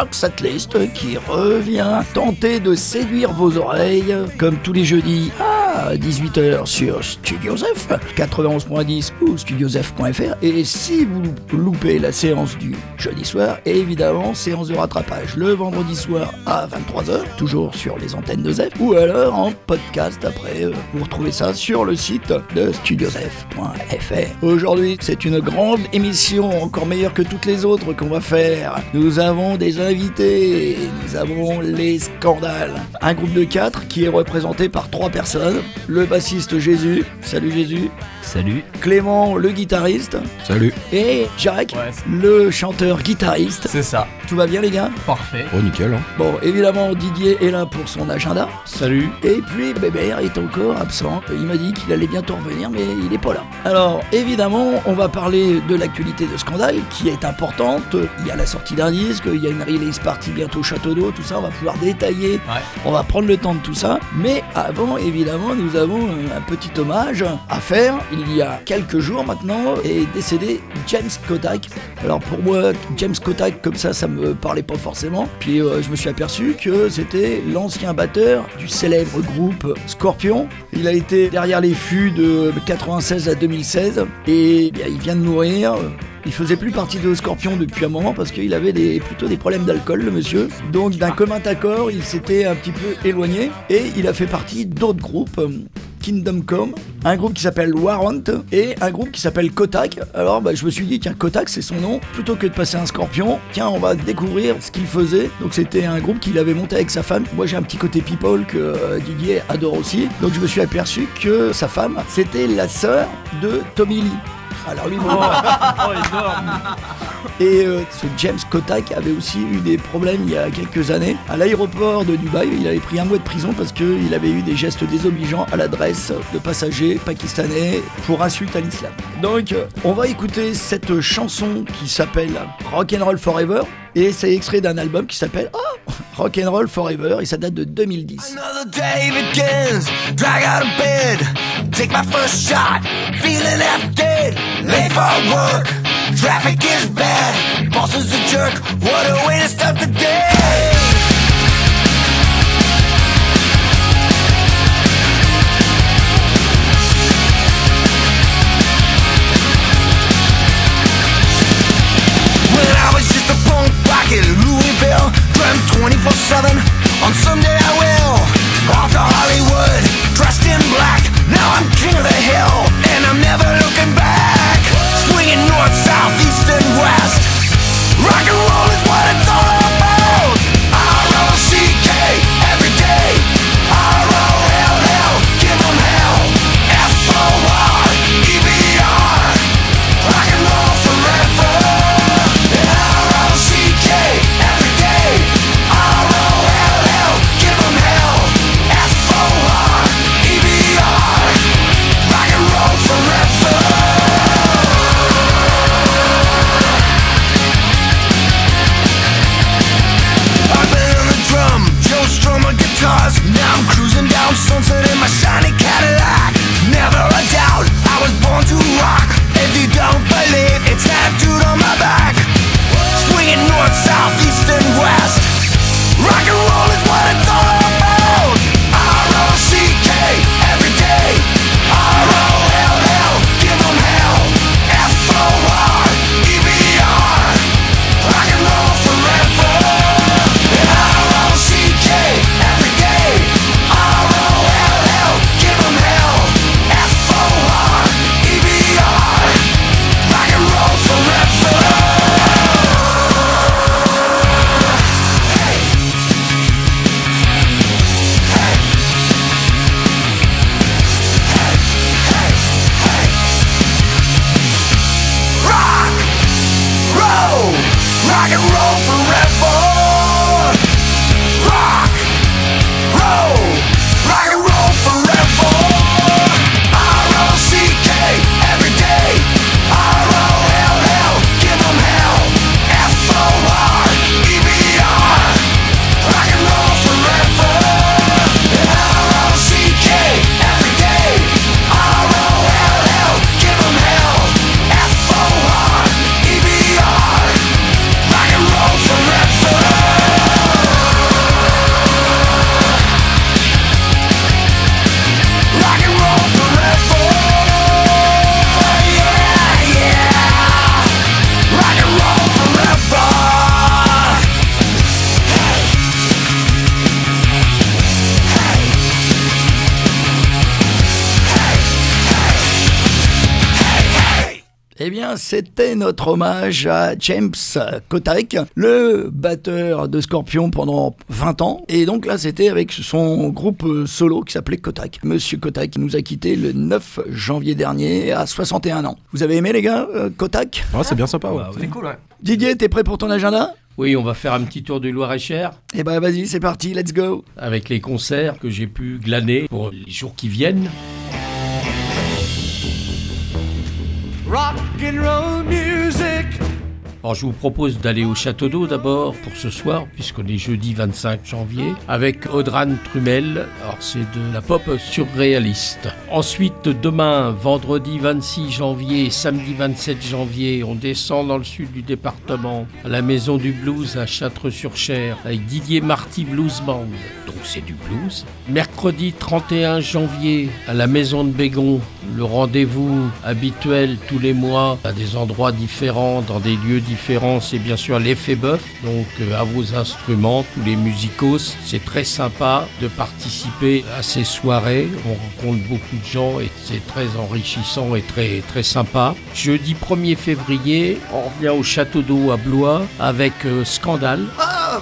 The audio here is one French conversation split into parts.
Rock Setlist qui revient. Tenter de séduire vos oreilles, comme tous les jeudis à 18h sur Studio F, 91.10 ou studiosf.fr. Et si vous loupez la séance du jeudi soir, évidemment, séance de rattrapage le vendredi soir à 23h, toujours sur les antennes de Zef, ou alors en podcast après. euh, Vous retrouvez ça sur le site de studiosf.fr. Aujourd'hui, c'est une grande émission, encore meilleure que toutes les autres qu'on va faire. Nous avons des invités, nous avons les scandales. Un groupe de quatre qui est représenté par trois personnes. Le bassiste Jésus, salut Jésus. Salut. Clément, le guitariste. Salut. Et Jacques, Ouais. le chanteur-guitariste. C'est ça. Tout va bien les gars? Parfait. Oh, nickel. Hein. Bon, évidemment, Didier est là pour son agenda. Salut. Et puis Bébert est encore absent. Il m'a dit qu'il allait bientôt revenir, mais il est pas là. Alors, évidemment, on va parler de l'actualité de Scandale, qui est importante. Il y a la sortie d'un disque, il y a une release party bientôt au Château d'eau, tout ça, on va pouvoir détailler. Ouais. On va prendre le temps de tout ça. Mais avant, évidemment, nous avons euh, un petit hommage à faire. Il y a quelques jours maintenant est décédé James Kotak. Alors pour moi, James Kotak, comme ça, ça me parlait pas forcément. Puis euh, je me suis aperçu que c'était l'ancien batteur du célèbre groupe Scorpion. Il a été derrière les fûts de 96 à 2016 et eh il vient de mourir. Il faisait plus partie de Scorpion depuis un moment parce qu'il avait des, plutôt des problèmes d'alcool, le monsieur. Donc d'un commun accord, il s'était un petit peu éloigné et il a fait partie d'autres groupes. Kingdom Come, un groupe qui s'appelle Warrant et un groupe qui s'appelle Kotak. Alors bah, je me suis dit tiens Kotak c'est son nom, plutôt que de passer un scorpion, tiens on va découvrir ce qu'il faisait. Donc c'était un groupe qu'il avait monté avec sa femme. Moi j'ai un petit côté people que euh, Didier adore aussi. Donc je me suis aperçu que sa femme c'était la sœur de Tommy Lee. Alors lui, bon, Oh, énorme. et euh, ce James Kotak avait aussi eu des problèmes il y a quelques années. À l'aéroport de Dubaï, il avait pris un mois de prison parce qu'il avait eu des gestes désobligeants à l'adresse de passagers pakistanais pour insulte à l'islam. Donc, euh, on va écouter cette chanson qui s'appelle Rock'n'Roll Forever. Et c'est extrait d'un album qui s'appelle oh, Rock'n'Roll Forever et ça date de 2010. Another day begins, drag out of bed, take my first shot, feeling half dead, late for work, traffic is bad, boss is a jerk, what a way to start the day. When I was just a punk rock in Louisville, dreamt 24-7. On someday I will. Off to Hollywood, dressed in black. Now I'm king of the hill, and I'm never looking back. North, south, east, and west. Rock and roll bien, c'était notre hommage à James Kotak, le batteur de Scorpion pendant 20 ans. Et donc là, c'était avec son groupe solo qui s'appelait Kotak. Monsieur Kotak nous a quitté le 9 janvier dernier à 61 ans. Vous avez aimé les gars, euh, Kotak Ah, c'est bien sympa. ouais. C'est cool, ouais. Didier, t'es prêt pour ton agenda? Oui, on va faire un petit tour du Loir-et-Cher Eh ben vas-y, c'est parti, let's go avec les concerts que j'ai pu glaner pour les jours qui viennent. Rock and roll music. Alors je vous propose d'aller au Château d'Eau d'abord pour ce soir, puisqu'on est jeudi 25 janvier, avec Audran Trumel. Alors c'est de la pop surréaliste. Ensuite, demain, vendredi 26 janvier samedi 27 janvier, on descend dans le sud du département, à la Maison du Blues à Châtres-sur-Cher, avec Didier Marty Blues Band. Donc c'est du blues. Mercredi 31 janvier, à la Maison de Bégon, le rendez-vous habituel tous les mois à des endroits différents, dans des lieux différents, c'est bien sûr l'effet bœuf. Donc euh, à vos instruments, tous les musicos, c'est très sympa de participer à ces soirées. On rencontre beaucoup de gens et c'est très enrichissant et très très sympa. Jeudi 1er février, on revient au château d'eau à Blois avec euh, Scandale. Ah,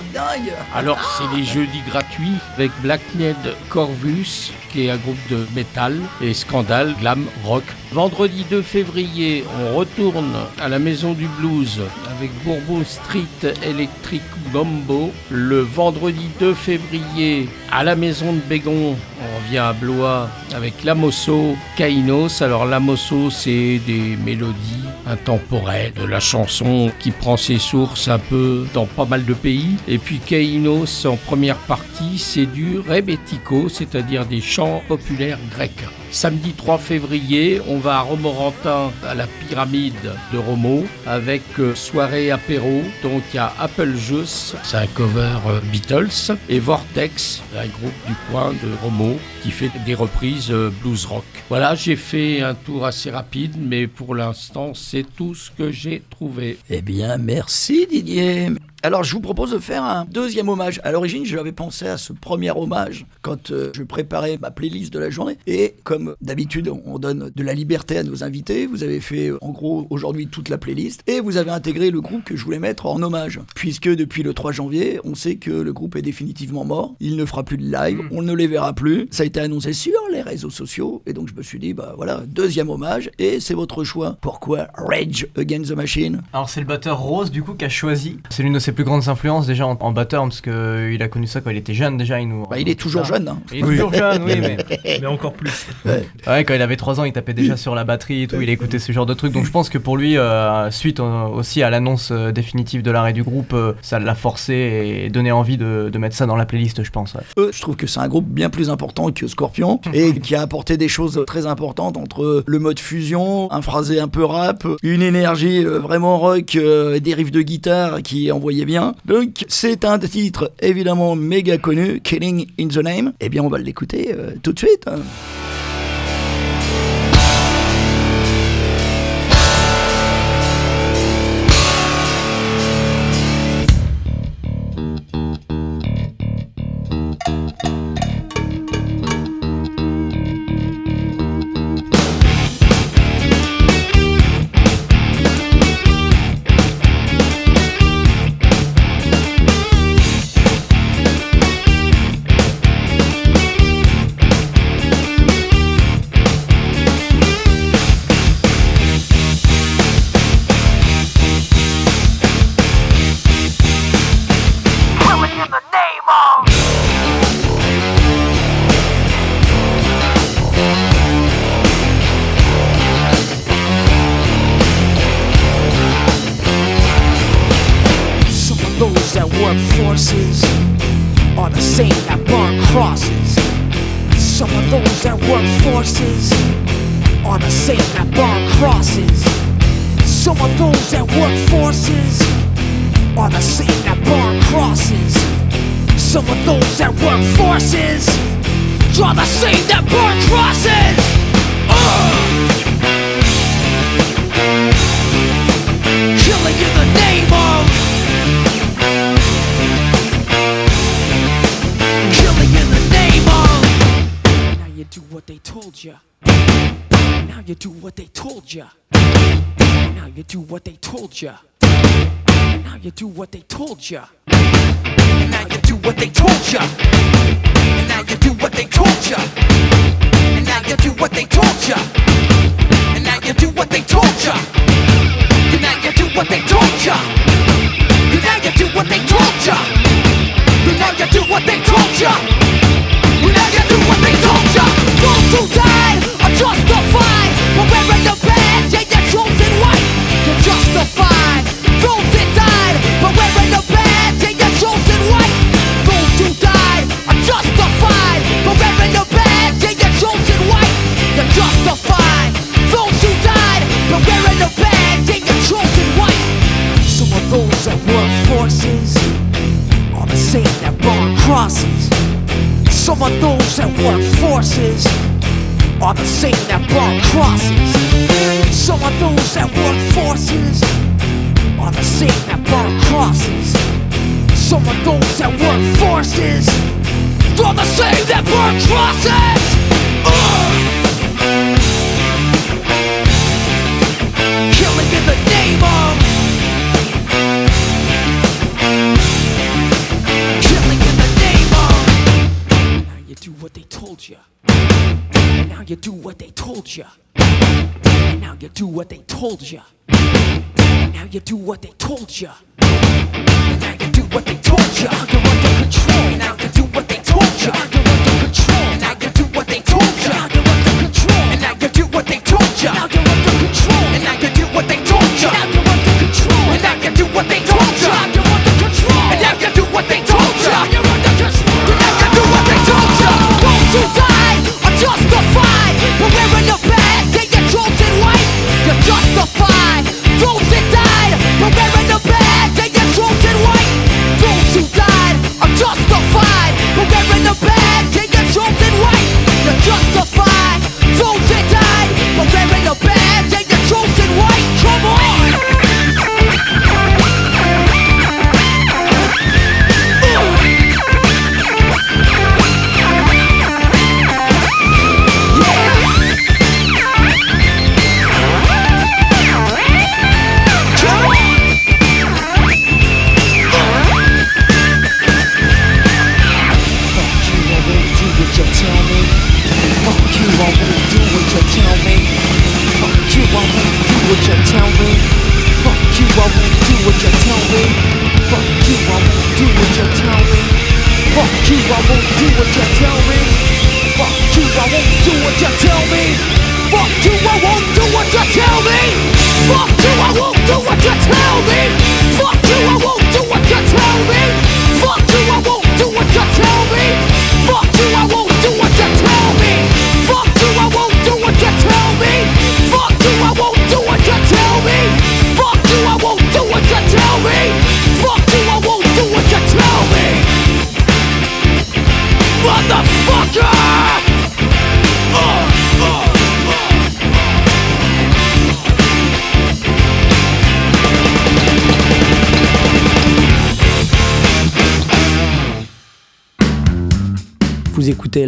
Alors, c'est les jeudis gratuits avec Blackned Corvus, qui est un groupe de métal, et Scandal, glam, rock. Vendredi 2 février, on retourne à la Maison du Blues avec Bourbon Street Electric Gombo. Le vendredi 2 février, à la Maison de Bégon, on revient à Blois avec Lamosso, Kainos. Alors, Lamosso, c'est des mélodies intemporelles, de la chanson qui prend ses sources un peu dans pas mal de pays. Et puis Kainos, en première partie, c'est du rebetiko, c'est-à-dire des chants populaires grecs. Samedi 3 février, on va à Romorantin, à la pyramide de Romo, avec euh, soirée apéro. Donc il y a Apple Juice, c'est un cover euh, Beatles, et Vortex, un groupe du coin de Romo qui fait des reprises euh, blues rock. Voilà, j'ai fait un tour assez rapide, mais pour l'instant, c'est tout ce que j'ai trouvé. Eh bien, merci Didier. Alors, je vous propose de faire un deuxième hommage. À l'origine, j'avais pensé à ce premier hommage quand euh, je préparais ma playlist de la journée. Et comme d'habitude, on donne de la liberté à nos invités. Vous avez fait, euh, en gros, aujourd'hui toute la playlist. Et vous avez intégré le groupe que je voulais mettre en hommage. Puisque depuis le 3 janvier, on sait que le groupe est définitivement mort. Il ne fera plus de live. On ne les verra plus. Ça a été annoncé sur les réseaux sociaux. Et donc, je me suis dit, bah voilà, deuxième hommage. Et c'est votre choix. Pourquoi Rage Against the Machine? Alors c'est le batteur Rose du coup qui a choisi. C'est l'une de ses plus grandes influences déjà en, en batteur parce que il a connu ça quand il était jeune déjà. Il nous. Bah, il est toujours jeune. hein. Il est toujours jeune, oui, mais Mais encore plus. ouais, quand il avait 3 ans, il tapait déjà sur la batterie et tout. Il écoutait ce genre de trucs. Donc je pense que pour lui, euh, suite euh, aussi à l'annonce euh, définitive de l'arrêt du groupe, euh, ça l'a forcé et donné envie de, de mettre ça dans la playlist, je pense. ouais. Eux, je trouve que c'est un groupe bien plus important que Scorpion et qui a apporté des choses très importantes entre le mode fusion, un phrasé un peu rap, une énergie euh, vraiment rock, euh, des riffs de guitare qui envoyaient bien. Donc c'est un titre évidemment méga connu, Killing in the Name. Eh bien on va l'écouter euh, tout de suite. soldier. Now you do what they told you.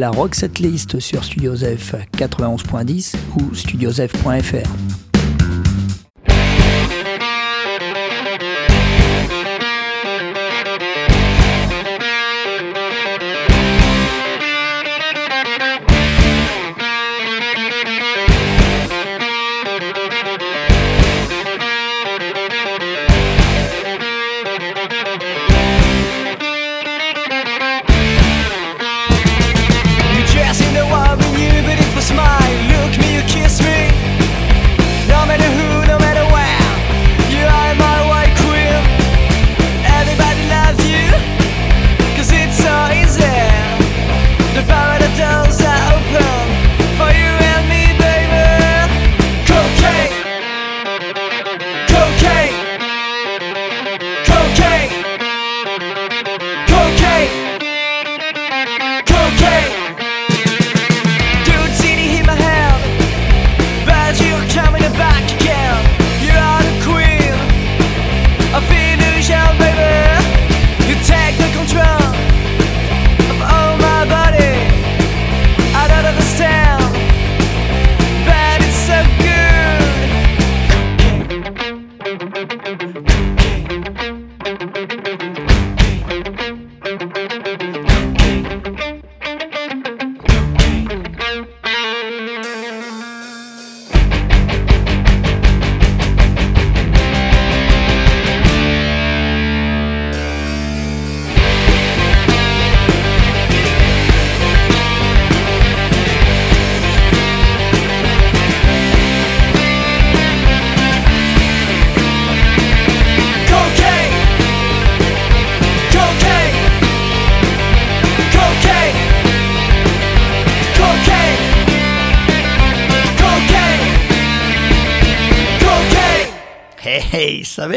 la Rock Setlist sur Studiosef 91.10 ou Studiozef.fr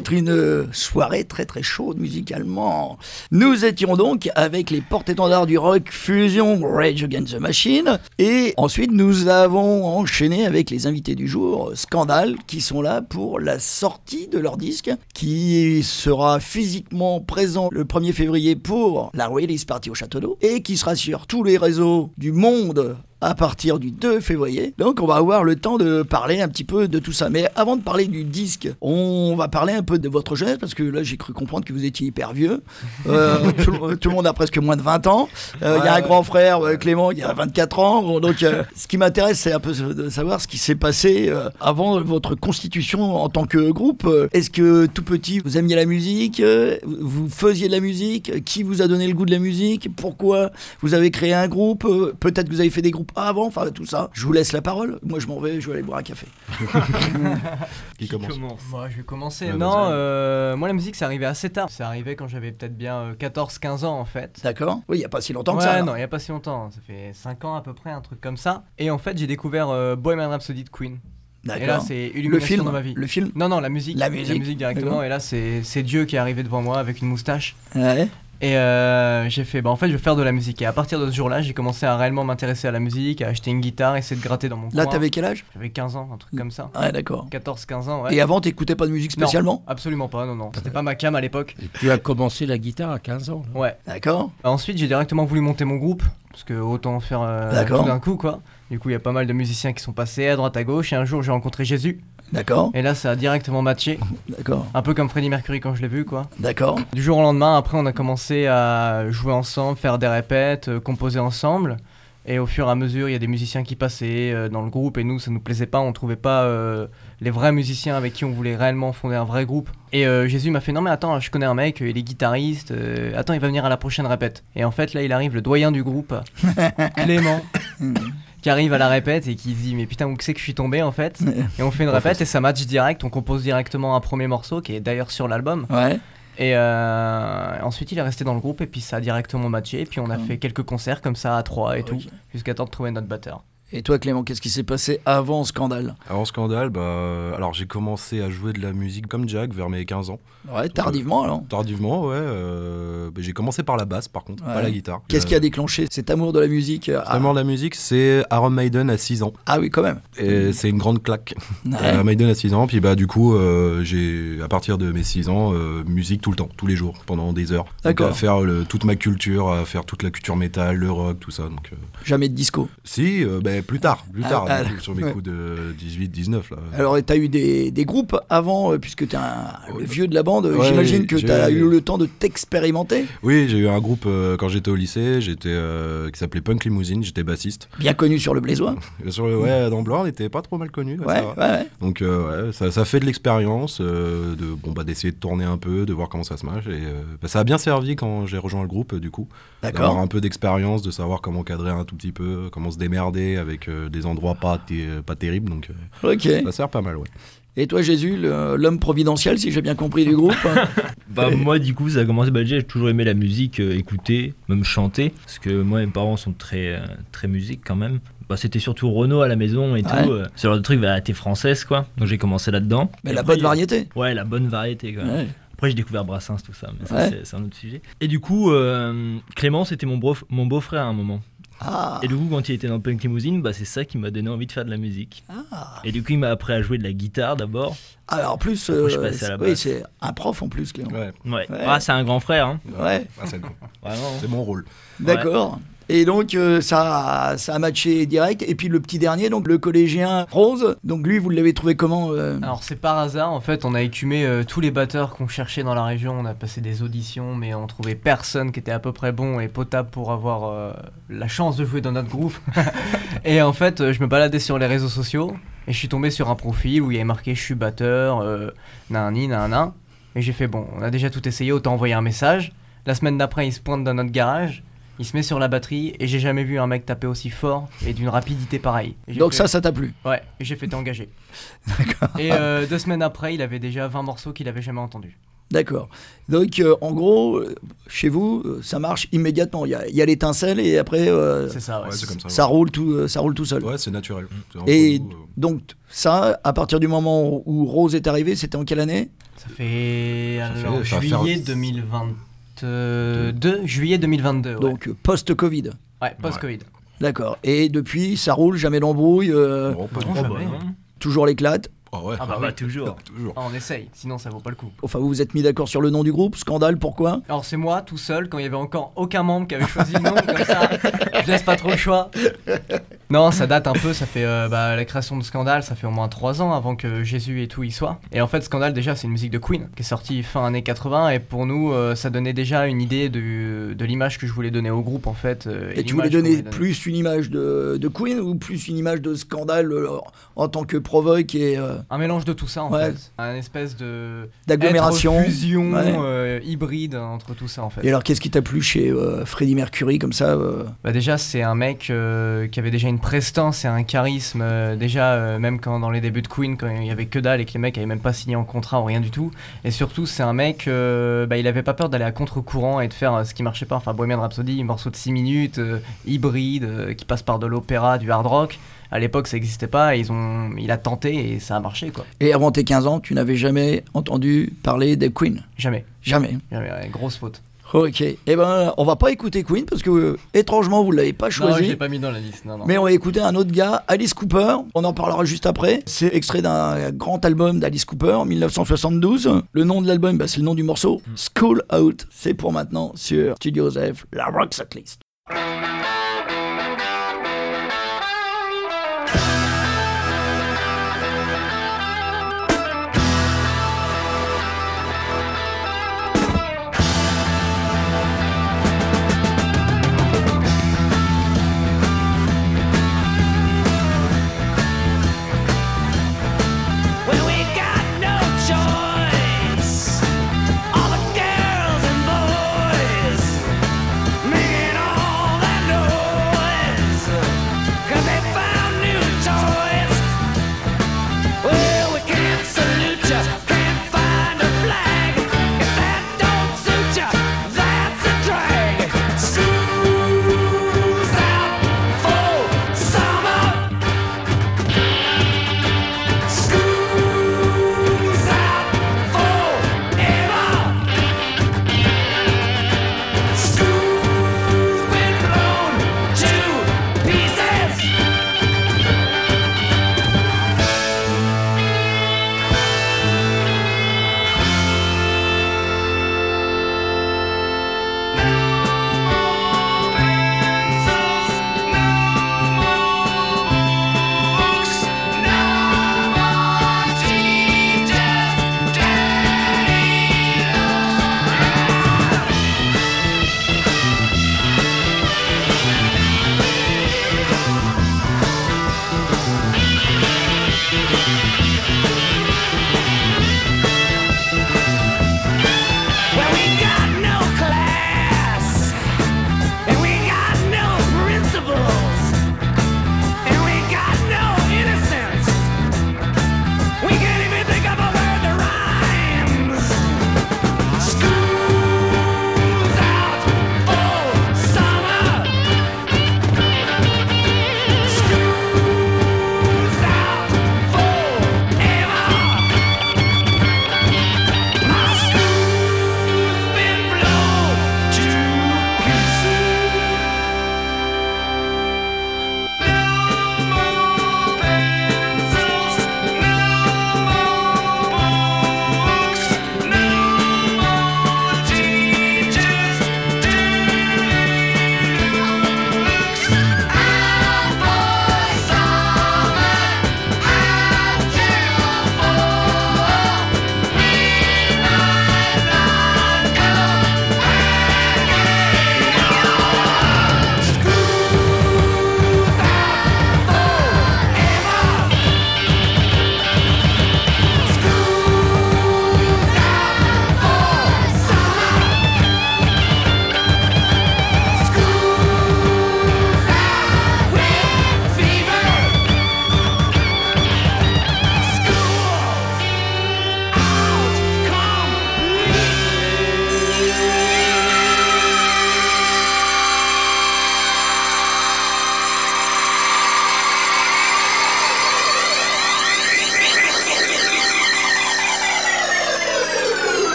être une soirée très très chaude musicalement. Nous étions donc avec les porte-étendards du rock Fusion Rage Against the Machine et ensuite nous avons enchaîné avec les invités du jour Scandal qui sont là pour la sortie de leur disque qui sera physiquement présent le 1er février pour la release party au Château d'Eau et qui sera sur tous les réseaux du monde à partir du 2 février. Donc on va avoir le temps de parler un petit peu de tout ça. Mais avant de parler du disque, on va parler un peu de votre jeunesse parce que là j'ai cru comprendre que vous étiez hyper vieux. Euh, tout, le- tout le monde a presque moins de 20 ans. Euh, Il y a un grand frère, euh, Clément, il a 24 ans. Donc euh, ce qui m'intéresse c'est un peu de savoir ce qui s'est passé avant votre constitution en tant que groupe. Est-ce que tout petit vous aimiez la musique Vous faisiez de la musique Qui vous a donné le goût de la musique Pourquoi vous avez créé un groupe Peut-être que vous avez fait des groupes avant, enfin tout ça. Je vous laisse la parole. Moi je m'en vais, je vais aller boire un café. Qui commence Moi, je vais commencer. Ouais, non, euh, moi, la musique, c'est arrivé assez tard. C'est arrivé quand j'avais peut-être bien euh, 14-15 ans, en fait. D'accord Oui, il n'y a pas si longtemps que ouais, ça. alors. non, il n'y a pas si longtemps. Ça fait 5 ans à peu près, un truc comme ça. Et en fait, j'ai découvert euh, Bohemian Rhapsody de Queen. Et là, c'est Le film, dans ma vie. le film. Non, non, la musique. La musique, directement. d'accord. Et là, c'est c'est Dieu qui est arrivé devant moi avec une moustache. Ouais. Et euh, j'ai fait, bah en fait, je vais faire de la musique. Et à partir de ce jour-là, j'ai commencé à réellement m'intéresser à la musique, à acheter une guitare, essayer de gratter dans mon Là, coin. t'avais quel âge? J'avais 15 ans, un truc comme ça. Ouais, d'accord. 14-15 ans, ouais. Et avant, t'écoutais pas de musique Non, spécialement? Absolument pas, non, non. C'était pas ma cam à l'époque. Et tu as commencé la guitare à 15 ans. non? Ouais. D'accord. Ensuite, j'ai directement voulu monter mon groupe, parce que autant faire euh, tout d'un coup, quoi. Du coup, il y a pas mal de musiciens qui sont passés à droite à gauche, et un jour, j'ai rencontré Jésus, D'accord. et là, ça a directement matché, D'accord. un peu comme Freddie Mercury quand je l'ai vu, quoi. D'accord. Du jour au lendemain, après, on a commencé à jouer ensemble, faire des répètes, euh, composer ensemble. Et au fur et à mesure, il y a des musiciens qui passaient euh, dans le groupe et nous, ça nous plaisait pas. On trouvait pas euh, les vrais musiciens avec qui on voulait réellement fonder un vrai groupe. Et Jésus m'a fait non mais attends, je connais un mec, il est guitariste. attends, il va venir à la prochaine répète. Et en fait, là, il arrive le doyen du groupe, Clément. qui arrive à la répète et qui se dit mais putain où c'est que je suis tombé en fait et on fait une répète et ça match direct on compose directement un premier morceau qui est d'ailleurs sur l'album Ouais. et euh, ensuite, il est resté dans le groupe et puis ça a directement matché. Et puis on a fait quelques concerts comme ça à trois et Ok. tout, jusqu'à temps de trouver notre batteur. Et toi, Clément, qu'est-ce qui s'est passé avant Scandale Avant Scandale, bah, euh, alors j'ai commencé à jouer de la musique comme Jack vers mes 15 ans. Ouais, tardivement alors. Tardivement, ouais. euh, bah, j'ai commencé par la basse par contre, Ouais. pas la guitare. Qu'est-ce qui a déclenché cet amour de la musique euh, ah, Vraiment la musique, c'est Aaron Maiden à 6 ans. ah oui, quand même. Et c'est une grande claque. Ouais. Maiden à 6 ans, puis bah du coup, euh, j'ai à partir de mes 6 ans, euh, musique tout le temps, tous les jours, pendant des heures. D'accord. À faire le- toute ma culture, à faire toute la culture métal, le rock, tout ça. Donc, euh, Jamais de disco. si, euh, plus tard, plus tard, ah, coup, sur mes ouais. coups de 18, 19 là. Alors, t'as eu des, des groupes avant, euh, puisque t'es un le vieux de la bande. Ouais, J'imagine que j'ai- t'as eu le temps de t'expérimenter. Oui, j'ai eu un groupe euh, quand j'étais au lycée, j'étais euh, qui s'appelait Punk Limousine, j'étais bassiste. Bien connu sur le Blaisois. Sur le, ouais, dans Blanc, on était pas trop mal ouais, ouais. Donc euh, ça, ça fait de l'expérience, de bon bah d'essayer de tourner un peu, de voir comment ça se marche. Et bah, ça a bien servi quand j'ai rejoint le groupe du coup, d'avoir un peu d'expérience, de savoir comment cadrer un tout petit peu, comment se démerder avec euh, des endroits pas té- pas terribles. Donc euh, Ok. ça sert pas mal, ouais. Et toi, Jésus, l'homme providentiel, si j'ai bien compris du groupe Bah, moi, du coup, ça a commencé. Bah, déjà, j'ai toujours aimé la musique, euh, écouter, même chanter. Parce que moi, mes parents sont très, euh, très musique quand même. Bah, c'était surtout Renault à la maison et Ouais. tout. euh, ce genre de truc, variété française, quoi. Donc, j'ai commencé là-dedans. Mais Et la après, bonne variété. Ouais, la bonne variété, quoi. Ouais. Après, j'ai découvert Brassens, tout ça. Mais ça, Ouais. c'est- un autre sujet. Et du coup, euh, Clément, c'était mon, beau- mon beau-frère à un moment. Ah. Et du coup, quand il était dans Punk Limousine, bah, c'est ça qui m'a donné envie de faire de la musique. Ah. Et du coup, il m'a appris à jouer de la guitare d'abord. Alors, en plus, Après, je suis euh, passé à la c'est- oui, basse. c'est un prof en plus, Clément. Ouais, Ouais. Ouais. Ah, c'est un grand frère, hein. Ouais. Ah, c'est Vraiment. c'est mon rôle. D'accord. Et donc euh, ça, a matché direct. Et puis le petit dernier, donc le collégien Rose. Donc lui, vous l'avez trouvé comment euh Alors c'est par hasard, en fait, on a écumé euh, tous les batteurs qu'on cherchait dans la région. On a passé des auditions, mais on trouvait personne qui était à peu près bon et potable pour avoir la chance de jouer dans notre groupe. et en fait, je me baladais sur les réseaux sociaux et je suis tombé sur un profil où il y avait marqué je suis batteur, nanani, nanana. Et j'ai fait bon, on a déjà tout essayé, autant envoyer un message. La semaine d'après, il se pointe dans notre garage il se met sur la batterie et j'ai jamais vu un mec taper aussi fort et d'une rapidité pareille. Donc ça, ça t'a plu Ouais, j'ai fait t'engager. Et euh, deux semaines après, il avait déjà 20 morceaux qu'il avait jamais entendus. D'accord. Donc euh, en gros, euh, chez vous, ça marche immédiatement. Il y a, a l'étincelle et après, euh, ça, ouais. Ouais, comme ça, ça roule tout, ça roule tout seul. Ouais, c'est naturel. Et donc ça, à partir du moment où Rose est arrivée, c'était en quelle année? Ça fait, ça fait juillet 2020. 2 juillet 2022. Donc post-Covid. ouais, post-Covid. D'accord. Et depuis, ça roule, jamais d'embrouille, euh, toujours l'éclate? Ah ouais. Ah bah, ah bah toujours. Ah, toujours. On essaye, sinon ça vaut pas le coup. Enfin, vous vous êtes mis d'accord sur le nom du groupe, scandale, pourquoi? Alors c'est moi tout seul quand il y avait encore aucun membre qui avait choisi le nom comme ça. Je laisse pas trop le choix. Non, ça date un peu. Ça fait euh, bah, la création de Scandale, ça fait au moins 3 ans avant que Jésus et tout y soit. Et en fait, Scandale déjà, c'est une musique de Queen qui est sortie fin années 80 et pour nous, euh, ça donnait déjà une idée de, de l'image que je voulais donner au groupe en fait. euh, Et tu voulais donner plus une image de, de Queen ou plus une image de Scandale en tant que provoque et Un mélange de tout ça en Ouais. fait. Un espèce de d'agglomération fusion Ouais. hybride entre tout ça en fait. Et alors, qu'est-ce qui t'a plu chez Freddie Mercury comme ça Bah déjà c'est un mec qui avait déjà une prestance et un charisme euh, déjà euh, même quand dans les débuts de Queen quand il y avait que dalle et que les mecs avaient même pas signé en contrat ou rien du tout. Et surtout c'est un mec euh, bah, il avait pas peur d'aller à contre-courant et de faire ce qui marchait pas. Enfin Bohemian Rhapsody un morceau de 6 minutes hybride qui passe par de l'opéra du hard rock. À l'époque ça existait pas ils ont il a tenté et ça a marché quoi. Et avant tes 15 ans, tu n'avais jamais entendu parler des Queen? Jamais. Jamais. jamais grosse faute Ok. Eh ben, on va pas écouter Queen parce que euh, étrangement, vous l'avez pas non choisi. je l'ai pas mis dans la liste non non Mais on va écouter un autre gars, Alice Cooper. On en parlera juste après. C'est extrait d'un grand album d'Alice Cooper, 1972. Le nom de l'album, bah, c'est le nom du morceau, School Out. C'est pour maintenant sur Studio F, la Rock List.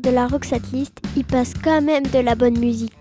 De la Roxette List, il passe quand même de la bonne musique.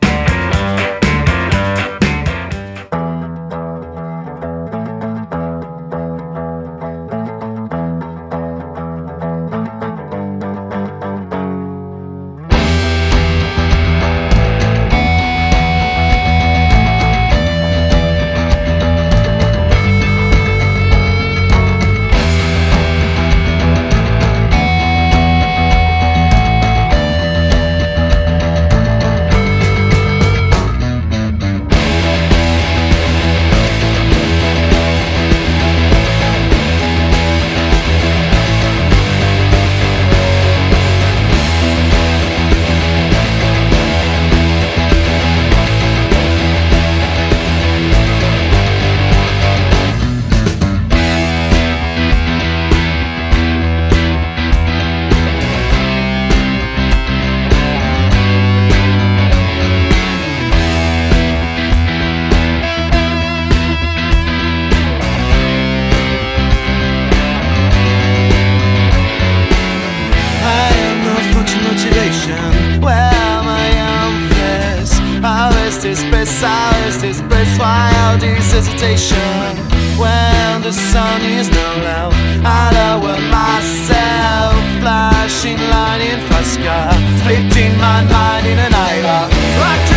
All this hesitation? When the sun is no low, I lower myself. Flashing line in sky, splitting my mind in an eye.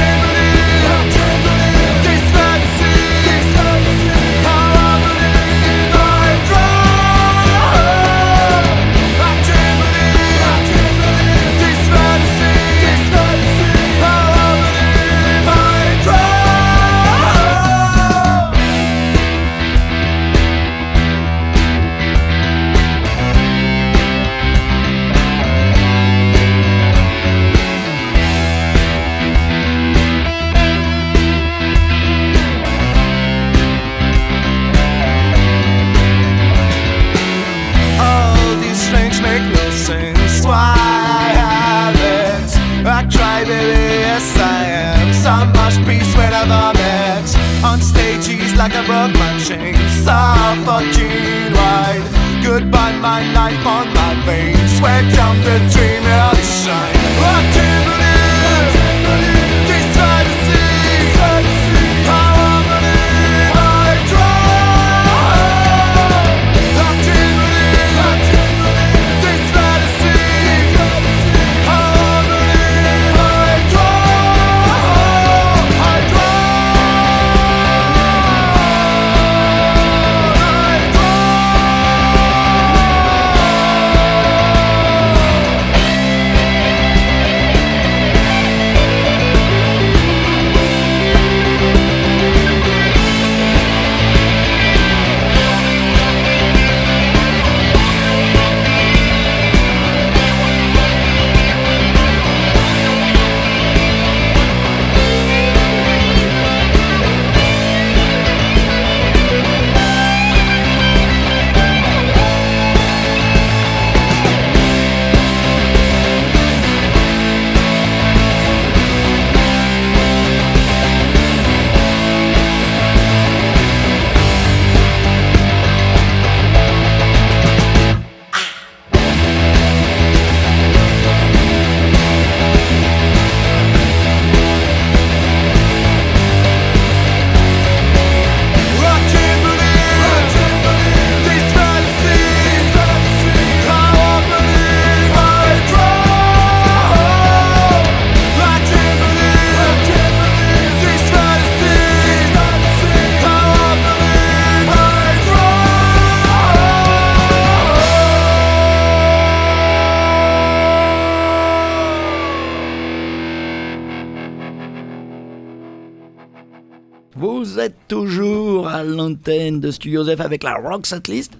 De Studio avec la Rock List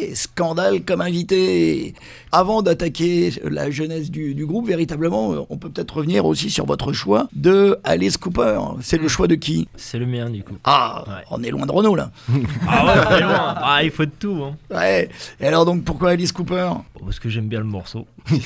et Scandale comme invité. Avant d'attaquer la jeunesse du, du groupe, véritablement, on peut peut-être revenir aussi sur votre choix de Alice Cooper. C'est le choix de qui? C'est le mien du coup. Ah, Ouais. on est loin de Renault là. Ah ouais, on est loin. Ah, il faut de tout. Hein. Ouais. Et alors donc pourquoi Alice Cooper? Bon, Parce que j'aime bien le morceau.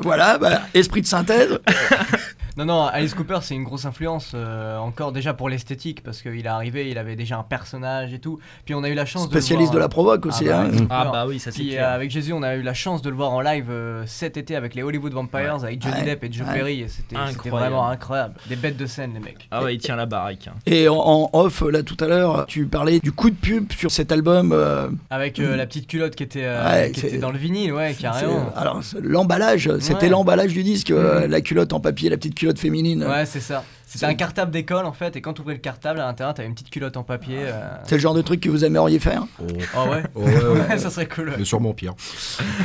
Voilà, bah, esprit de synthèse. Non, non, Alice Cooper, c'est une grosse influence, euh, encore déjà pour l'esthétique, parce qu'il est arrivé, il avait déjà un personnage et tout. Puis on a eu la chance Spécialiste de. de le la voir, provoque aussi. bah, hein. Ah bah oui, ça c'est Puis, clair. euh, avec Jésus, on a eu la chance de le voir en live euh, cet été avec les Hollywood Vampires, avec Johnny Ouais. Depp et Joe Ouais. Perry. et C'était vraiment incroyable. Des bêtes de scène, les mecs. Ah ouais, il tient la baraque. hein. Et en, en off, là tout à l'heure, tu parlais du coup de pub sur cet album. euh, Avec euh, la petite culotte qui était, euh, Ouais, qui était dans le vinyle, ouais, carrément. alors l'emballage, c'était Ouais. l'emballage du disque, euh, la culotte en papier, la petite culotte féminine. Ouais, c'est ça. C'était C'est- un cartable d'école en fait, et quand tu ouvrais le cartable à l'intérieur, t'avais une petite culotte en papier. euh. C'est le genre de truc que vous aimeriez faire. Oh. Ah ouais Oh, ouais, ouais. Ouais, ça serait cool. ouais. Mais sûrement pire.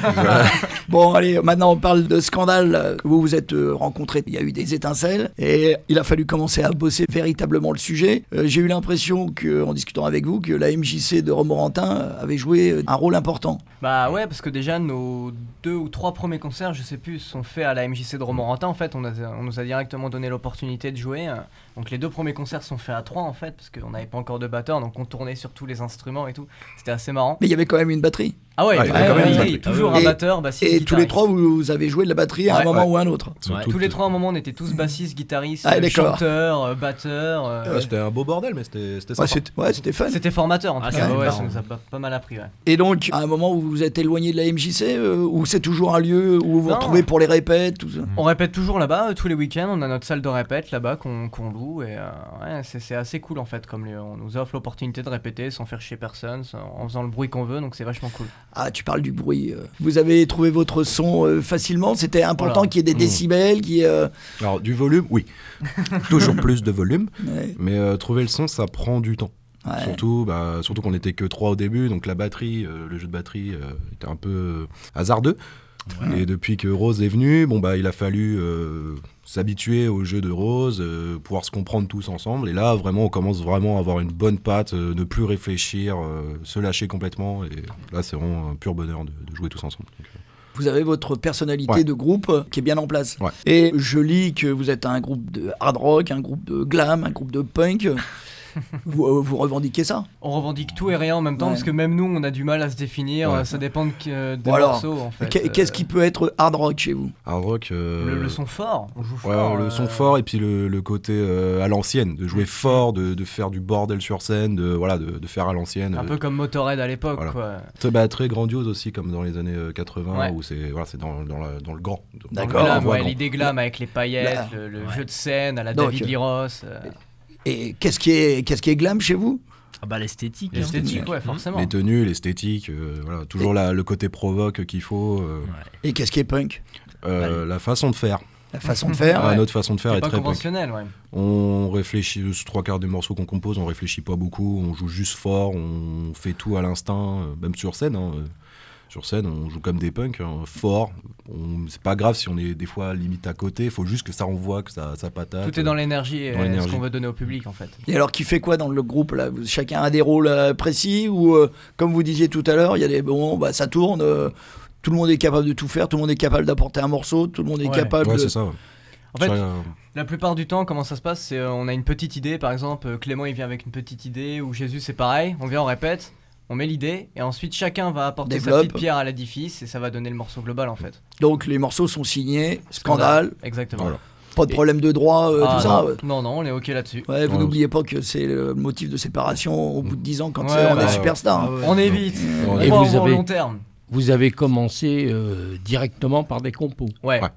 Bon, allez, maintenant on parle de scandale. Vous vous êtes euh, rencontrés, il y a eu des étincelles et il a fallu commencer à bosser véritablement le sujet. Euh, J'ai eu l'impression que, en discutant avec vous, que la MJC de Romorantin avait joué un rôle important. Bah ouais, parce que déjà nos deux ou trois premiers concerts, je sais plus, sont faits à la MJC de Romorantin. En fait, on, a- on nous a directement donné l'opportunité de jouer. Euh. Donc les deux premiers concerts sont faits à trois en fait, parce qu'on n'avait pas encore de batteur, donc on tournait sur tous les instruments et tout. C'était assez marrant. Mais il y avait quand même une batterie. Ah ouais, Ouais, avait avait quand même toujours un batteur, bassiste, Et tous les trois, vous, avez joué de la batterie à un Ouais. moment Ouais. ou à un autre. Tous les trois, à un moment, on était tous bassistes, guitaristes, Ah, chanteurs, euh, batteurs. euh, Ouais, C'était un beau bordel, mais c'était c'était Ouais, sympa. c'était ouais, c'était fun. C'était formateur en tout Ah, cas. Ouais, ouais, ça nous a pas, pas mal appris. Ouais. Et donc, à un moment où vous vous êtes éloigné de la MJC, euh, ou c'est toujours un lieu où vous vous retrouvez pour les répètes, tout ça On répète toujours là-bas, euh, tous les week-ends, on a notre salle de répète là-bas qu'on loue et ouais, c'est assez cool en fait comme. On nous offre l'opportunité de répéter sans faire chier personne, en faisant le bruit qu'on veut, donc c'est vachement cool. Ah, tu parles du bruit. euh. Vous avez trouvé votre son euh, facilement? C'était important Voilà. qu'il y ait des Mmh. décibels, qui Alors, du volume, oui. Toujours plus de volume. Ouais, Mais euh, trouver le son, ça prend du temps. ouais. Surtout, bah, surtout qu'on était que trois au début, donc la batterie, euh, le jeu de batterie euh, était un peu euh, hasardeux. Et depuis que Rose est venue, bon bah il a fallu euh, s'habituer au jeu de Rose, euh, pouvoir se comprendre tous ensemble. Et là, vraiment, on commence vraiment à avoir une bonne patte, euh, ne plus réfléchir, euh, se lâcher complètement. Et là, c'est vraiment un pur bonheur de, de jouer tous ensemble. Donc, Vous avez votre personnalité Ouais. de groupe qui est bien en place. Ouais. Et je lis que vous êtes un groupe de hard rock, un groupe de glam, un groupe de punk. vous, euh, vous revendiquez ça? On revendique tout et rien en même temps Ouais. parce que même nous on a du mal à se définir, Ouais. euh, ça dépend de, euh, des morceaux en fait. Qu'est- Qu'est-ce Euh, qui peut être hard rock chez vous? Hard rock. euh, le, le son fort, on joue Ouais, fort. le euh, son fort et puis le, le côté euh, à l'ancienne, de jouer fort, de, de faire du bordel sur scène, de, voilà, de, de faire à l'ancienne. Un euh, peu comme Motorhead à l'époque Voilà. quoi. Très, bah, très grandiose aussi, comme dans les années euh, 80, Ouais. où c'est voilà, c'est dans, dans, la- dans le grand. Le D'accord. ouais, l'idée glam avec les paillettes, Là. le, le jeu de scène à la Donc, David euh, euh, Et qu'est-ce qui est, qu'est-ce qui est glam chez vous? Ah bah l'esthétique. hein. Ouais, forcément. Les tenues, l'esthétique, euh, voilà, toujours la- le côté provoque qu'il faut. euh, Et qu'est-ce qui est punk? Euh, la façon de faire. La façon de faire Ah, ouais. Notre façon de faire C'est est pas très punk. conventionnel, ouais. On réfléchit, sur trois quarts des morceaux qu'on compose, on réfléchit pas beaucoup, on joue juste fort, on fait tout à l'instinct, même sur scène. hein, euh, Sur scène, on joue comme des punks, hein, fort. On- C'est pas grave si on est des fois limite à côté, il faut juste que ça envoie, que ça, ça patate. Tout est dans l'énergie et dans euh, ce l'énergie. qu'on veut donner au public en fait. Et alors, qui fait quoi dans le groupe là? Chacun a des rôles euh, précis ou, euh, comme vous disiez tout à l'heure, il y a des bon, bah ça tourne. euh, tout le monde est capable de tout faire. Tout le monde est capable d'apporter un morceau. Tout le monde est Ouais. capable. Ouais, de... c'est ça. ouais. En fait, La plupart du temps, comment ça se passe? C'est euh, on a une petite idée, par exemple, euh, Clément il vient avec une petite idée, ou Jésus c'est pareil, on vient, on répète, on met l'idée, et ensuite chacun va apporter sa petite pierre à l'édifice, et ça va donner le morceau global en fait. Donc les morceaux sont signés. Scandale. Exactement. Voilà. Pas de problème de droit, euh, Ah, tout ça. non. ouais. non, non, on est ok là-dessus. Ouais, vous Ouais, n'oubliez pas que c'est le motif de séparation au bout de 10 ans quand Ouais, on bah, est superstar. Ah. On évite, on Et va vous avez- long terme. Vous avez commencé euh, directement par des compos. Ouais. Ouais.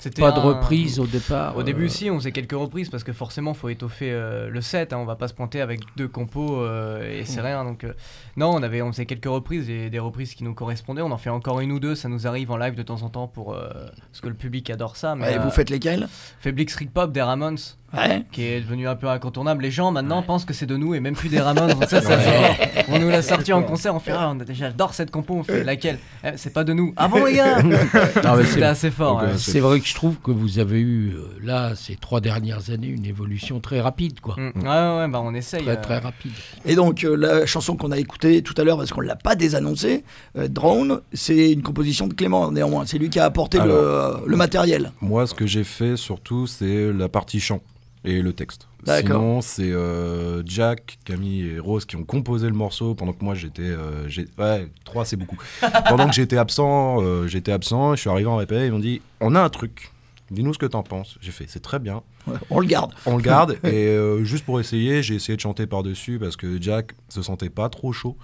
C'était Pas de un- reprise au départ. Au début, euh, si, on faisait quelques reprises parce que forcément, faut étoffer euh, le set. hein, on va pas se pointer avec deux compos euh, et c'est rien. Donc, euh, non, on avait, on faisait quelques reprises et des reprises qui nous correspondaient. On en fait encore une ou deux. Ça nous arrive en live de temps en temps pour euh, parce que le public adore ça. Mais et vous faites lesquels Fablix Rick Pop des Ramones, Ouais. qui est devenu un peu incontournable. Les gens maintenant pensent que c'est de nous et même plus des Ramones. Donc ça, ça fait- on nous l'a sorti en concert. On fait, ah, on a déjà, j'adore cette compo. On fait laquelle? Eh, C'est pas de nous. Ah bon les gars? C'était c'est- assez fort. Ouais. euh, C'est vrai que je trouve que vous avez eu, euh, là, ces trois dernières années, une évolution très rapide, quoi. Mm. Ouais, ouais, ouais, bah on essaye. Très, euh, très rapide. Et donc euh, la chanson qu'on a écoutée tout à l'heure parce qu'on l'a pas désannoncée, euh, Drone, c'est une composition de Clément néanmoins. C'est lui qui a apporté le matériel. Moi, ce que j'ai fait surtout, c'est la partie chant et le texte. Sinon, c'est euh, Jack, Camille et Rose qui ont composé le morceau pendant que moi j'étais. euh, ouais, trois c'est beaucoup. pendant que j'étais absent, euh, j'étais absent, je suis arrivé en répé, ils m'ont dit on a un truc. Dis-nous ce que t'en penses. J'ai fait, c'est très bien. Ouais, on le garde. On le garde. et juste pour essayer, j'ai essayé de chanter par-dessus parce que Jack se sentait pas trop chaud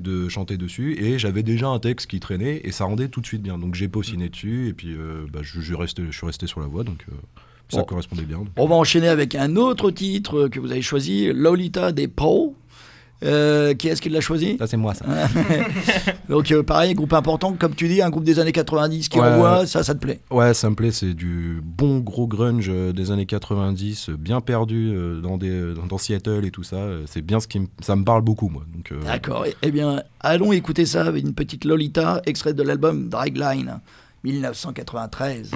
de chanter dessus. Et j'avais déjà un texte qui traînait et ça rendait tout de suite bien. Donc j'ai peaufiné dessus et puis bah, je, je restais- je suis resté sur la voix. Donc ça Bon. correspondait bien. On va enchaîner avec un autre titre que vous avez choisi, Lolita des Paul. Euh, qui est-ce qui l'a choisi Ça, c'est moi, ça. Donc, euh, pareil, groupe important, comme tu dis, un groupe des années 90 qui Ouais. envoie, ça, ça te plaît Ouais, ça me plaît, c'est du bon gros grunge euh, des années 90, euh, bien perdu dans, des, dans, dans Seattle et tout ça. C'est bien ce qui me, ça me parle beaucoup, moi. Donc, euh, D'accord. Eh- Eh bien, allons écouter ça avec une petite Lolita, extrait de l'album Dragline, 1993.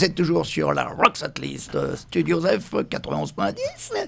Vous êtes toujours sur la Roxette List, euh, Studios F 91.10.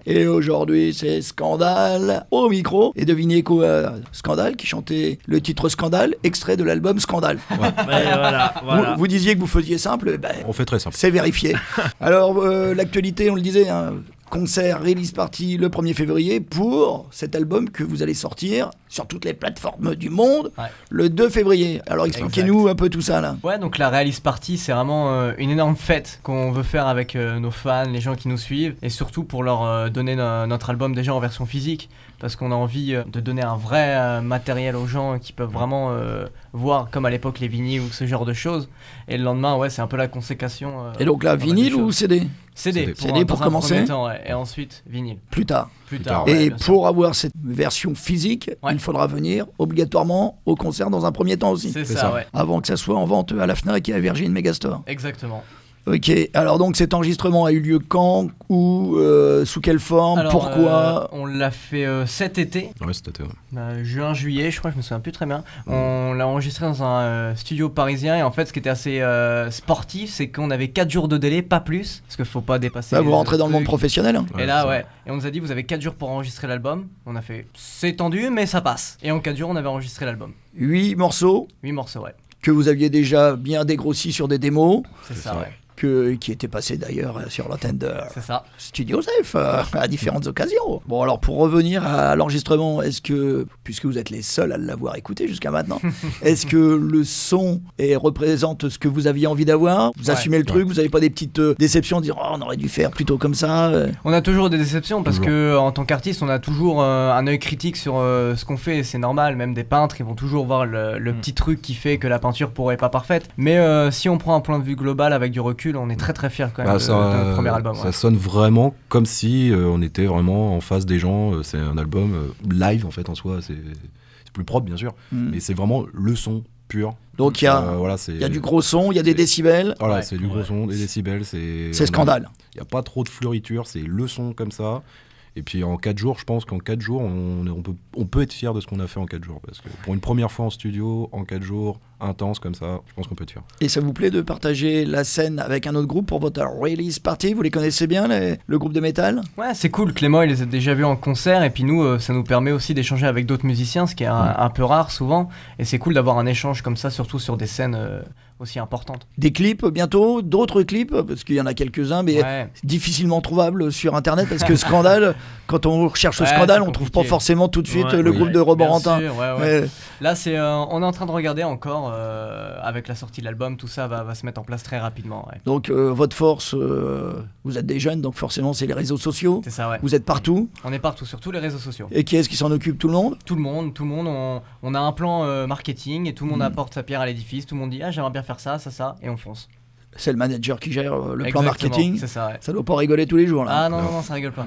Et aujourd'hui, c'est Scandale au micro. Et devinez quoi Scandale qui chantait le titre Scandale, extrait de l'album Scandale. voilà, voilà. Vous, vous disiez que vous faisiez simple, ben, On fait très simple. c'est vérifié. Alors, euh, l'actualité, on le disait, hein, concert release party le 1er février pour cet album que vous allez sortir sur toutes les plateformes du monde Ouais. le 2 février. Alors, expliquez-nous un peu tout ça là. Ouais, donc la Realist Party, c'est vraiment euh, une énorme fête qu'on veut faire avec euh, nos fans, les gens qui nous suivent, et surtout pour leur euh, donner no- notre album déjà en version physique. Parce qu'on a envie euh, de donner un vrai euh, matériel aux gens qui peuvent vraiment euh, voir, comme à l'époque, les vinyles ou ce genre de choses. Et le lendemain, ouais, c'est un peu la consécration. euh, Et donc là, vinyle ou. CD CD. CD un- pour commencer premier temps, ouais, Et ensuite, vinyle. Plus tard. Plus tard. ouais, Et sûr. pour avoir cette version physique, il faudra venir obligatoirement au concert dans un premier temps aussi. C'est ça, ça. ouais. Avant que ça soit en vente à la Fnac et à Virgin Megastore. Exactement. Ok, alors donc cet enregistrement a eu lieu quand Où euh, Sous quelle forme Alors, Pourquoi euh, On l'a fait euh, cet été. Ouais, cet été, ouais. Euh, juin, juillet, je crois, je me souviens plus très bien. On l'a enregistré dans un euh, studio parisien et en fait, ce qui était assez euh, sportif, c'est qu'on avait 4 jours de délai, pas plus, parce qu'il faut pas dépasser. Là, vous les rentrez dans le monde professionnel. hein. Et là, ouais. Et on nous a dit, vous avez 4 jours pour enregistrer l'album. On a fait, c'est tendu, mais ça passe. Et en 4 jours, on avait enregistré l'album. 8 morceaux 8 morceaux, ouais. que vous aviez déjà bien dégrossis sur des démos. C'est ça, ouais. Que, qui étaient passés d'ailleurs euh, sur l'antenne de ça. Studio Zef euh, à différentes occasions. Bon, alors pour revenir à l'enregistrement, est-ce que, puisque vous êtes les seuls à l'avoir écouté jusqu'à maintenant, est-ce que le son est, représente ce que vous aviez envie d'avoir? Vous Ouais. assumez le truc Vous n'avez pas des petites euh, déceptions de dire oh, on aurait dû faire plutôt comme ça On a toujours des déceptions parce Toujours. que en tant qu'artiste, on a toujours euh, un œil critique sur euh, ce qu'on fait. C'est normal. Même des peintres, ils vont toujours voir le, le petit truc qui fait que la peinture pourrait pas parfaite. Mais si on prend un point de vue global avec du recul, on est très très fier quand même Bah, de, ça, de notre premier album. ça ouais. sonne vraiment comme si euh, on était vraiment en face des gens. Euh, C'est un album euh, live en fait en soi. C'est plus propre bien sûr, Mm. mais c'est vraiment le son pur. Donc il y, a- Euh, voilà, y a du gros son, il y a des décibels. Voilà, c'est du gros son, des décibels, c'est. Scandale. Il n'y a pas trop de fleuriture, c'est le son comme ça. Et puis en 4 jours, je pense qu'en 4 jours, on peut, on peut être fier de ce qu'on a fait en 4 jours. Parce que pour une première fois en studio, en 4 jours, intense comme ça, je pense qu'on peut être fier. Et ça vous plaît de partager la scène avec un autre groupe pour votre release party? Vous les connaissez bien, les- le groupe de métal? Ouais, c'est cool. Clément, il les a déjà vus en concert et puis nous, euh, ça nous permet aussi d'échanger avec d'autres musiciens, ce qui est un, un peu rare souvent. Et c'est cool d'avoir un échange comme ça, surtout sur des scènes euh, aussi importantes. Des clips bientôt, d'autres clips, parce qu'il y en a quelques-uns, mais Ouais. difficilement trouvables sur internet. Parce que Scandale, quand on recherche Ouais, Scandale, on trouve pas forcément tout de suite Ouais, le oui. groupe de Roborantin. Ouais, ouais. Là, c'est, euh, on est en train de regarder encore euh, avec la sortie de l'album, tout ça va, va se mettre en place très rapidement. ouais. Donc euh, votre force, euh, vous êtes des jeunes, donc forcément c'est les réseaux sociaux. C'est ça, ouais. Vous êtes partout. On est partout sur tous les réseaux sociaux. Et qui est-ce qui s'en occupe? Tout le monde? Tout le monde, tout le monde, on, on a un plan marketing et tout le monde Mm. apporte sa pierre à l'édifice. Tout le monde dit ah j'aimerais bien faire ça, ça, ça, et on fonce. C'est le manager qui gère euh, le plan marketing. ça, ouais. Ça doit pas rigoler tous les jours là. Ah non, non, non, ça rigole pas.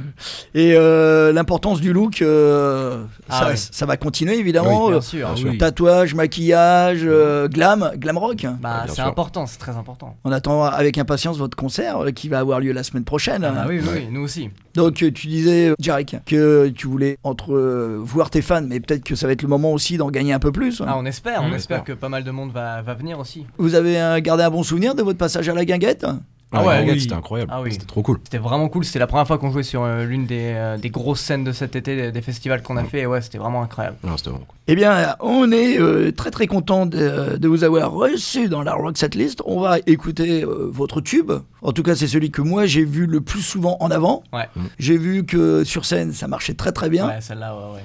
Et euh, l'importance du look, euh, Ah ça, oui. ça va continuer évidemment. Oui, bien sûr, bien sûr. Tatouage, maquillage, euh, glam, glam rock. Bah, c'est important, c'est très important. On attend avec impatience votre concert euh, qui va avoir lieu la semaine prochaine. Ah bah oui, oui, oui, nous aussi. Donc tu disais, Jarek, que tu voulais entre euh, voir tes fans, mais peut-être que ça va être le moment aussi d'en gagner un peu plus. Ah, on espère, on espère que pas mal de monde va, va venir aussi. Vous avez euh, gardé un bon souvenir de votre passage à la guinguette? Ah ouais, oui. c'était incroyable. Ah oui. C'était trop cool. C'était vraiment cool. C'était la première fois qu'on jouait sur euh, l'une des, euh, des grosses scènes de cet été, des, des festivals qu'on a fait. Et ouais, c'était vraiment incroyable. Non, c'était vraiment cool. Eh bien, on est euh, très très content de, de vous avoir reçu dans la Rock Set List. On va écouter euh, votre tube. En tout cas, c'est celui que moi j'ai vu le plus souvent en avant. Ouais. J'ai vu que sur scène, ça marchait très très bien. Ouais, celle-là, ouais,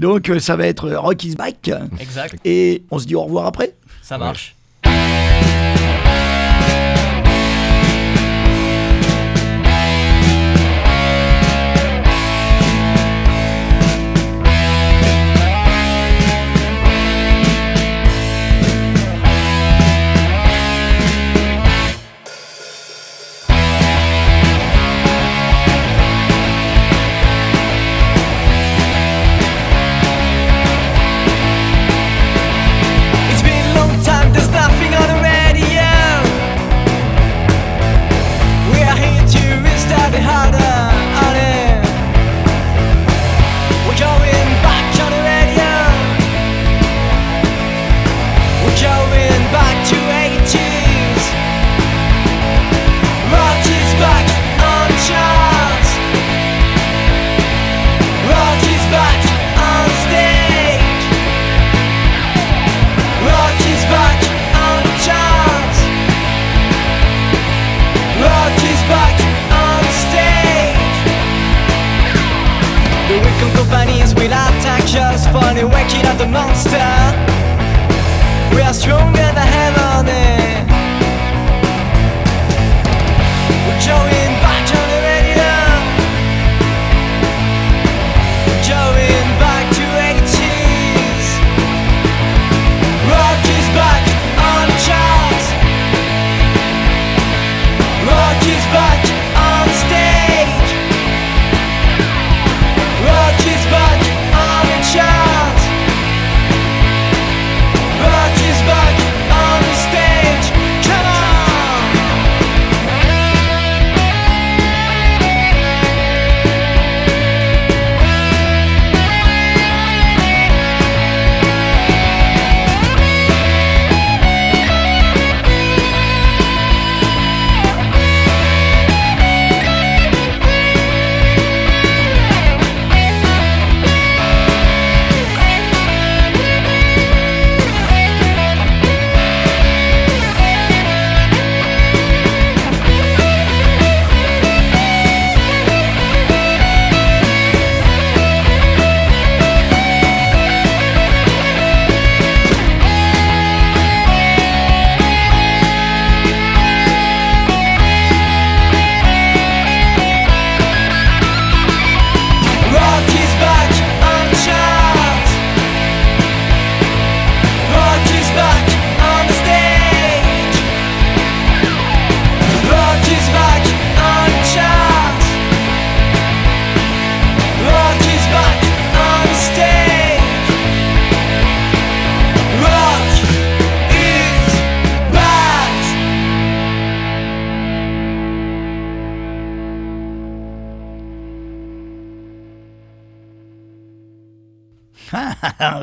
donc, euh, ça va être Rock is Back. Exact. Et on se dit au revoir après. Ça marche.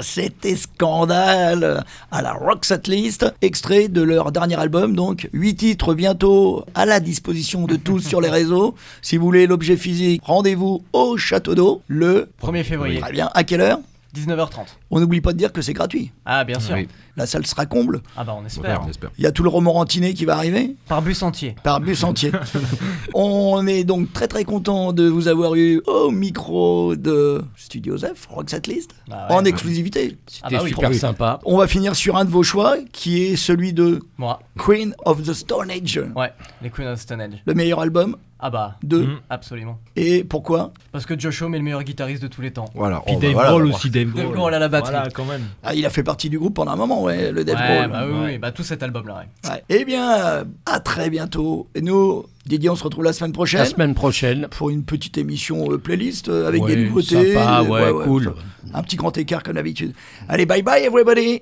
C'était Scandale à la Rock Set List, extrait de leur dernier album, donc 8 titres bientôt à la disposition de tous sur les réseaux. Si vous voulez l'objet physique, rendez-vous au Château d'eau le 1er février. Très bien, à quelle heure? 19h30. On n'oublie pas de dire que c'est gratuit. Ah, bien sûr. Oui. La salle sera comble. Ah, bah, on espère. on espère. Il y a tout le romorantiné qui va arriver Par bus entier. par bus entier. On est donc très très content de vous avoir eu au micro de Studio Zef, Rock Set List, Bah ouais. en exclusivité. Ah, C'était bah oui. super sympa. On va finir sur un de vos choix, qui est celui de Moi. Queen of the Stone Age, Ouais, les Queen of Stone Age. le meilleur album Ah, bah. de. Mhm. Absolument. Et pourquoi Parce que Josh Homme est le meilleur guitariste de tous les temps. Voilà. Puis Oh, bah Dave voilà, Grohl aussi, Dave Dave Grohl. Grohl à la batterie. Voilà, quand même. ah, Il a fait partie du groupe pendant un moment, ouais, le Dave ouais, Grohl. bah oui, Ouais. bah tout cet album-là, ouais. Ouais. Eh bien, à très bientôt. Et nous, Didier, on se retrouve la semaine prochaine. La semaine prochaine. Pour une petite émission euh, playlist euh, avec Ouais, des nouveautés. sympa, ouais, cool. Un petit grand écart comme d'habitude. Allez, bye bye everybody